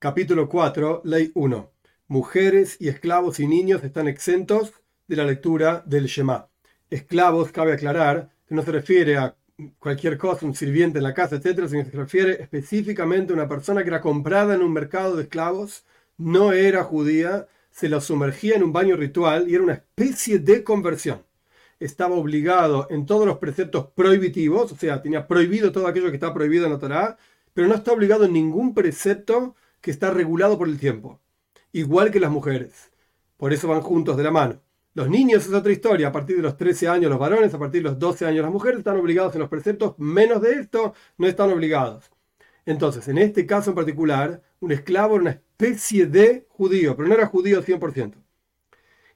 Capítulo 4, Ley 1. Mujeres y esclavos y niños están exentos de la lectura del Shema. Esclavos, cabe aclarar, que no se refiere a cualquier cosa, un sirviente en la casa, etcétera, sino que se refiere específicamente a una persona que era comprada en un mercado de esclavos, no era judía, se la sumergía en un baño ritual y era una especie de conversión. Estaba obligado en todos los preceptos prohibitivos, o sea, tenía prohibido todo aquello que está prohibido en la Torah, pero no está obligado en ningún precepto que está regulado por el tiempo, igual que las mujeres. Por eso van juntos de la mano. Los niños es otra historia, a partir de los 13 años los varones, a partir de los 12 años las mujeres están obligados en los preceptos, menos de esto no están obligados. Entonces, en este caso en particular, un esclavo era una especie de judío, pero no era judío 100%.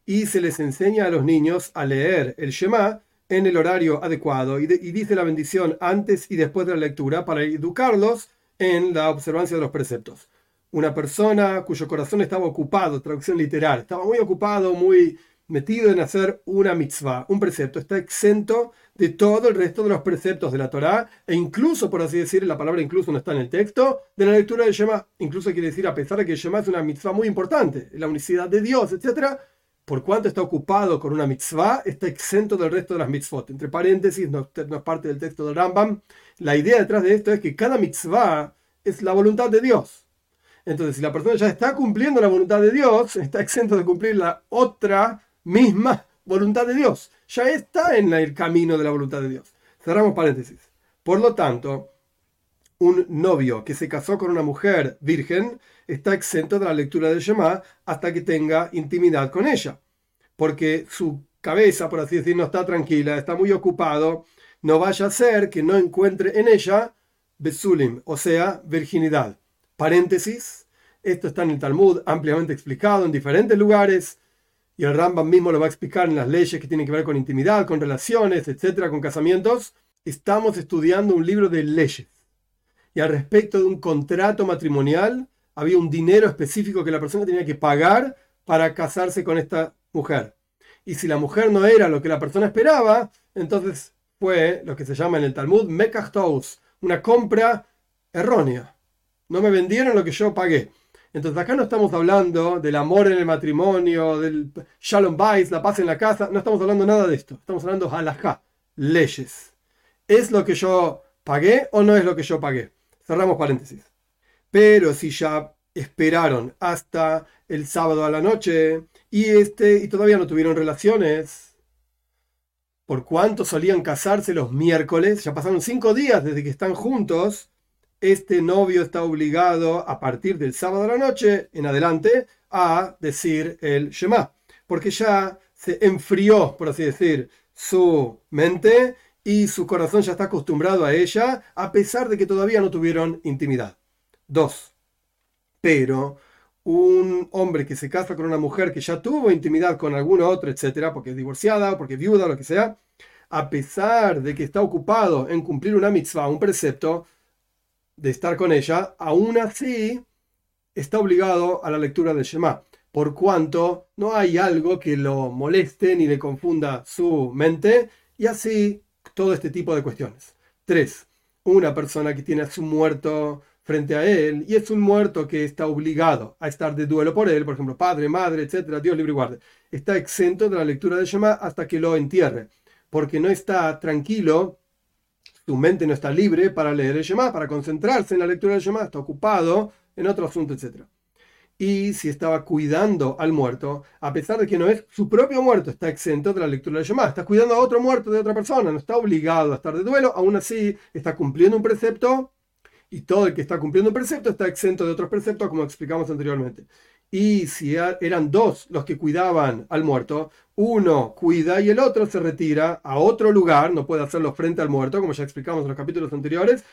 Y se les enseña a los niños a leer el Shema en el horario adecuado y, dice la bendición antes y después de la lectura para educarlos en la observancia de los preceptos. Una persona cuyo corazón estaba ocupado, traducción literal, estaba muy ocupado, muy metido en hacer una mitzvah, un precepto, está exento de todo el resto de los preceptos de la Torá e incluso, por así decir, la palabra incluso no está en el texto, de la lectura del Shema. Incluso quiere decir, a pesar de que el Shema es una mitzvah muy importante, la unicidad de Dios, etc., por cuanto está ocupado con una mitzvah, está exento del resto de las mitzvot. Entre paréntesis, no, no es parte del texto del Rambam. La idea detrás de esto es que cada mitzvah es la voluntad de Dios. Entonces, si la persona ya está cumpliendo la voluntad de Dios, está exento de cumplir la otra misma voluntad de Dios. Ya está en el camino de la voluntad de Dios. Cerramos paréntesis. Por lo tanto, un novio que se casó con una mujer virgen está exento de la lectura del Shema hasta que tenga intimidad con ella. Porque su cabeza, por así decir, no está tranquila, está muy ocupado. No vaya a ser que no encuentre en ella Besulim, o sea, virginidad. Paréntesis. Esto está en el Talmud ampliamente explicado en diferentes lugares y el Rambam mismo lo va a explicar en las leyes que tienen que ver con intimidad, con relaciones, etcétera, con casamientos. Estamos estudiando un libro de leyes. Y al respecto de un contrato matrimonial, había un dinero específico que la persona tenía que pagar para casarse con esta mujer. Y si la mujer no era lo que la persona esperaba, entonces fue lo que se llama en el Talmud Mekachtos, una compra errónea. No me vendieron lo que yo pagué. Entonces acá no estamos hablando del amor en el matrimonio, del shalom bais, la paz en la casa, no estamos hablando nada de esto. Estamos hablando halajá, leyes. ¿Es lo que yo pagué o no es lo que yo pagué? Cerramos paréntesis. Pero si ya esperaron hasta el sábado a la noche y este y todavía no tuvieron relaciones, por cuánto solían casarse los miércoles, ya pasaron cinco días desde que están juntos, este novio está obligado a partir del sábado a la noche en adelante a decir el Shema, porque ya se enfrió, por así decir, su mente y su corazón ya está acostumbrado a ella, a pesar de que todavía no tuvieron intimidad. Dos. Pero un hombre que se casa con una mujer que ya tuvo intimidad con alguna otra, etcétera, porque es divorciada, porque es viuda, lo que sea, a pesar de que está ocupado en cumplir una mitzvah, un precepto, de estar con ella, aún así está obligado a la lectura del Shema, por cuanto no hay algo que lo moleste ni le confunda su mente, y así todo este tipo de cuestiones. 3. Una persona que tiene a su muerto frente a él y es un muerto que está obligado a estar de duelo por él, por ejemplo, padre, madre, etcétera, Dios libre y guarde, está exento de la lectura del Shema hasta que lo entierre, porque no está tranquilo tu mente no está libre para leer el Shema, para concentrarse en la lectura del Shema, está ocupado en otro asunto, etc. Y si estaba cuidando al muerto, a pesar de que no es su propio muerto, está exento de la lectura del Shema, está cuidando a otro muerto de otra persona, no está obligado a estar de duelo, aún así está cumpliendo un precepto y todo el que está cumpliendo un precepto está exento de otros preceptos, como explicamos anteriormente. Y si eran dos los que cuidaban al muerto, uno cuida y el otro se retira a otro lugar, no puede hacerlo frente al muerto, como ya explicamos en los capítulos anteriores,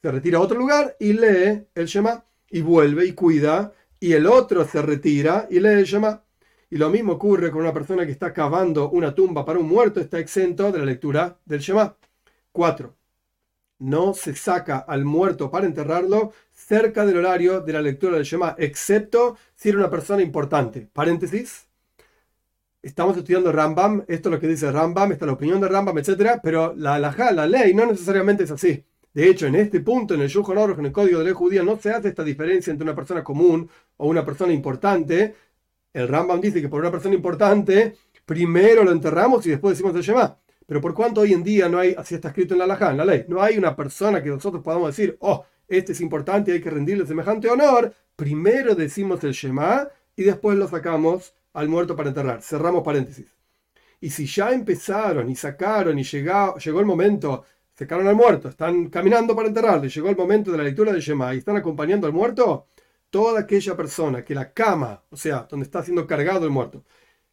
se retira a otro lugar y lee el Shema y vuelve y cuida, y el otro se retira y lee el Shema. Y lo mismo ocurre con una persona que está cavando una tumba para un muerto, está exento de la lectura del Shema. 4. No se saca al muerto para enterrarlo cerca del horario de la lectura del Shema, excepto si era una persona importante. Paréntesis. Estamos estudiando Rambam, esto es lo que dice Rambam, esta es la opinión de Rambam, etc. Pero la halajá, la ley, no necesariamente es así. De hecho, en este punto, en el Aruch, en el código de ley judía, no se hace esta diferencia entre una persona común o una persona importante. El Rambam dice que por una persona importante, primero lo enterramos y después decimos el Shema. Pero por cuanto hoy en día no hay, así está escrito en la Lajá, en la ley, no hay una persona que nosotros podamos decir, oh, este es importante y hay que rendirle semejante honor, primero decimos el Shema y después lo sacamos al muerto para enterrar. Cerramos paréntesis. Y si ya empezaron y sacaron y llegó, llegó el momento sacaron al muerto, están caminando para enterrarle, llegó el momento de la lectura de Shema y están acompañando al muerto, toda aquella persona que la cama, o sea, donde está siendo cargado el muerto,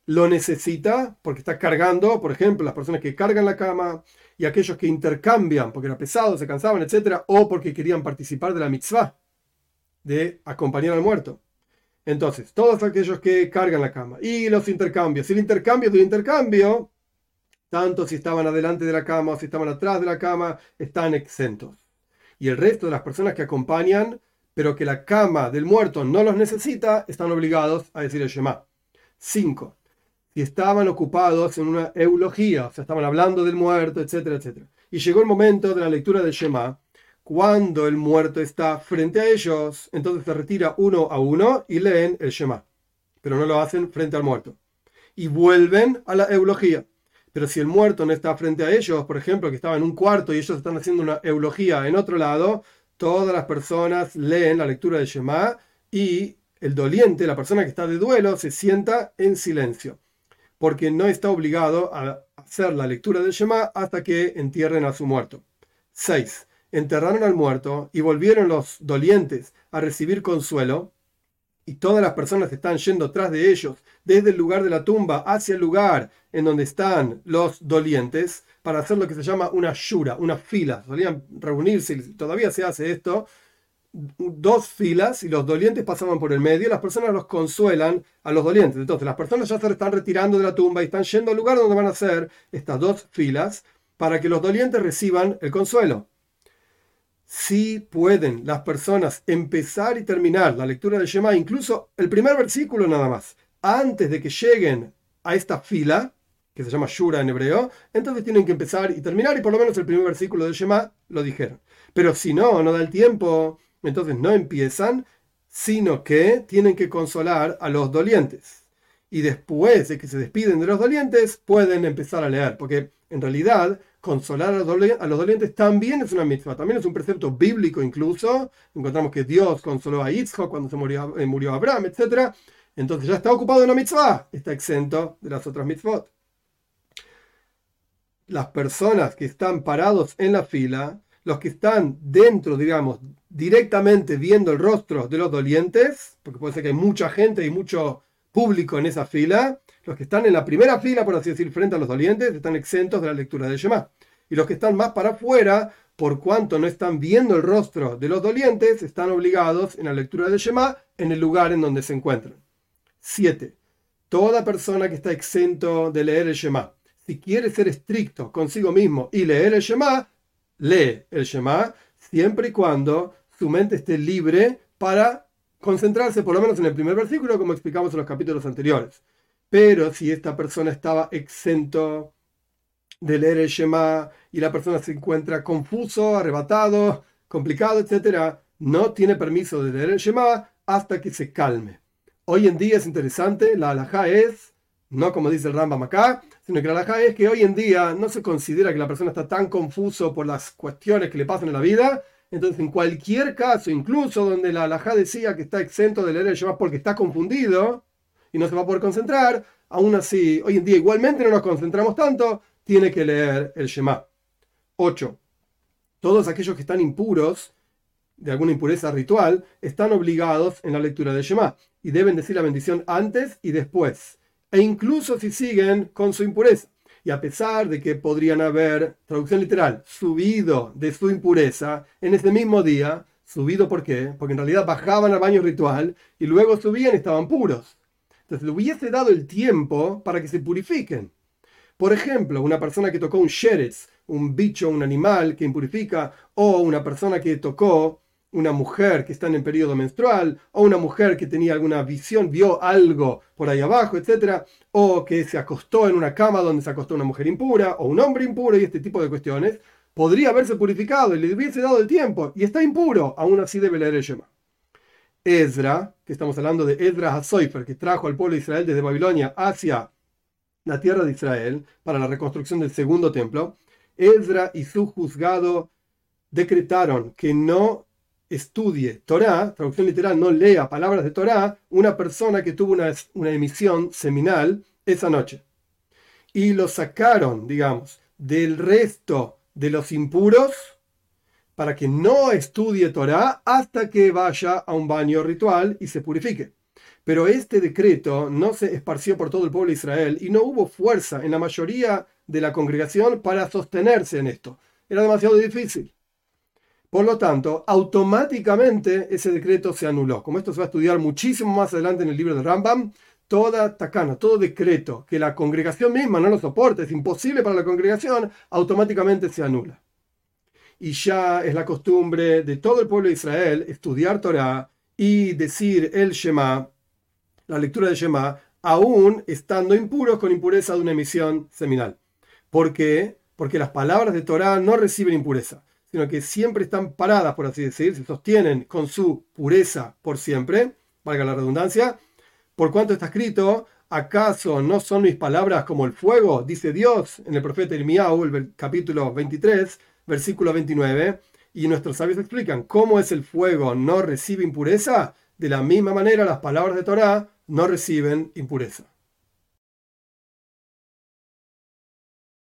lo necesita porque está cargando, por ejemplo, las personas que cargan la cama y aquellos que intercambian porque era pesado, se cansaban, etc., o porque querían participar de la mitzvah de acompañar al muerto. Entonces, todos aquellos que cargan la cama y los intercambios, y el intercambio del intercambio tanto si estaban adelante de la cama o si estaban atrás de la cama, están exentos. Y el resto de las personas que acompañan, pero que la cama del muerto no los necesita, están obligados a decir el Shema. 5. Estaban ocupados en una eulogía, o sea, estaban hablando del muerto, etcétera, etcétera. Y llegó el momento de la lectura del Shema, cuando el muerto está frente a ellos, entonces se retira uno a uno y leen el Shema. Pero no lo hacen frente al muerto. Y vuelven a la eulogía. Pero si el muerto no está frente a ellos, por ejemplo, que estaba en un cuarto y ellos están haciendo una eulogía en otro lado, todas las personas leen la lectura de Shema y el doliente, la persona que está de duelo, se sienta en silencio, porque no está obligado a hacer la lectura del Shema hasta que entierren a su muerto. 6. Enterraron al muerto y volvieron los dolientes a recibir consuelo y todas las personas están yendo tras de ellos, desde el lugar de la tumba hacia el lugar en donde están los dolientes, para hacer lo que se llama una shura, una fila. Solían reunirse, y todavía se hace esto, dos filas y los dolientes pasaban por el medio, las personas los consuelan a los dolientes. Entonces las personas ya se están retirando de la tumba y están yendo al lugar donde van a hacer estas dos filas para que los dolientes reciban el consuelo si pueden las personas empezar y terminar la lectura del Shema, incluso el primer versículo nada más, antes de que lleguen a esta fila, que se llama Shura en hebreo, entonces tienen que empezar y terminar, y por lo menos el primer versículo del Shema lo dijeron. Pero si no, no da el tiempo, entonces no empiezan, sino que tienen que consolar a los dolientes. Y después de que se despiden de los dolientes, pueden empezar a leer, porque en realidad consolar a los, dolientes también es una mitzvah, también es un precepto bíblico incluso. Encontramos que Dios consoló a Yitzhak cuando se murió, eh, murió Abraham, etc. Entonces ya está ocupado en una mitzvah, está exento de las otras mitzvot. Las personas que están parados en la fila, los que están dentro, digamos, directamente viendo el rostro de los dolientes, porque puede ser que hay mucha gente y mucho público en esa fila, los que están en la primera fila, por así decir, frente a los dolientes, están exentos de la lectura del Shema. Y los que están más para afuera, por cuanto no están viendo el rostro de los dolientes, están obligados en la lectura del Shema en el lugar en donde se encuentran. 7. Toda persona que está exento de leer el Shema, si quiere ser estricto consigo mismo y leer el Shema, lee el Shema siempre y cuando su mente esté libre para concentrarse por lo menos en el primer versículo, como explicamos en los capítulos anteriores. Pero si esta persona estaba exento de leer el Shema y la persona se encuentra confuso, arrebatado, complicado, etc., no tiene permiso de leer el Shema hasta que se calme. Hoy en día es interesante, la alajá es, no como dice el Rambam acá, sino que la alajá es que hoy en día no se considera que la persona está tan confuso por las cuestiones que le pasan en la vida, entonces, en cualquier caso, incluso donde la alajá decía que está exento de leer el Shema porque está confundido, y no se va a poder concentrar, aún así, hoy en día igualmente no nos concentramos tanto, tiene que leer el Shema. 8. Todos aquellos que están impuros, de alguna impureza ritual, están obligados en la lectura del Shema y deben decir la bendición antes y después, e incluso si siguen con su impureza. Y a pesar de que podrían haber, traducción literal, subido de su impureza en ese mismo día, subido ¿por qué? Porque en realidad bajaban al baño ritual y luego subían y estaban puros. Entonces le hubiese dado el tiempo para que se purifiquen. Por ejemplo, una persona que tocó un sheretz, un bicho, un animal que impurifica, o una persona que tocó una mujer que está en periodo menstrual, o una mujer que tenía alguna visión, vio algo por ahí abajo, etc., o que se acostó en una cama donde se acostó una mujer impura, o un hombre impuro, y este tipo de cuestiones, podría haberse purificado y le hubiese dado el tiempo y está impuro, aún así debe leer el Shema. Ezra, que estamos hablando de Ezra Hasoifer, que trajo al pueblo de Israel desde Babilonia hacia la tierra de Israel para la reconstrucción del segundo templo, Ezra y su juzgado decretaron que no estudie Torah, traducción literal, no lea palabras de Torah, una persona que tuvo una, emisión seminal esa noche. Y lo sacaron, digamos, del resto de los impuros para que no estudie Torah hasta que vaya a un baño ritual y se purifique. Pero este decreto no se esparció por todo el pueblo de Israel y no hubo fuerza en la mayoría de la congregación para sostenerse en esto. Era demasiado difícil. Por lo tanto, automáticamente ese decreto se anuló. Como esto se va a estudiar muchísimo más adelante en el libro de Rambam, toda tacana, todo decreto que la congregación misma no lo soporta, es imposible para la congregación, automáticamente se anula. Y ya es la costumbre de todo el pueblo de Israel estudiar Torah y decir el Shema, la lectura del Shema, aún estando impuros con impureza de una emisión seminal. ¿Por qué? Porque las palabras de Torah no reciben impureza sino que siempre están paradas, por así decir, se sostienen con su pureza por siempre, valga la redundancia, por cuanto está escrito, ¿acaso no son mis palabras como el fuego? Dice Dios en el profeta Irmiau, el capítulo 23, versículo 29, y nuestros sabios explican cómo es el fuego no recibe impureza, de la misma manera las palabras de Torah no reciben impureza.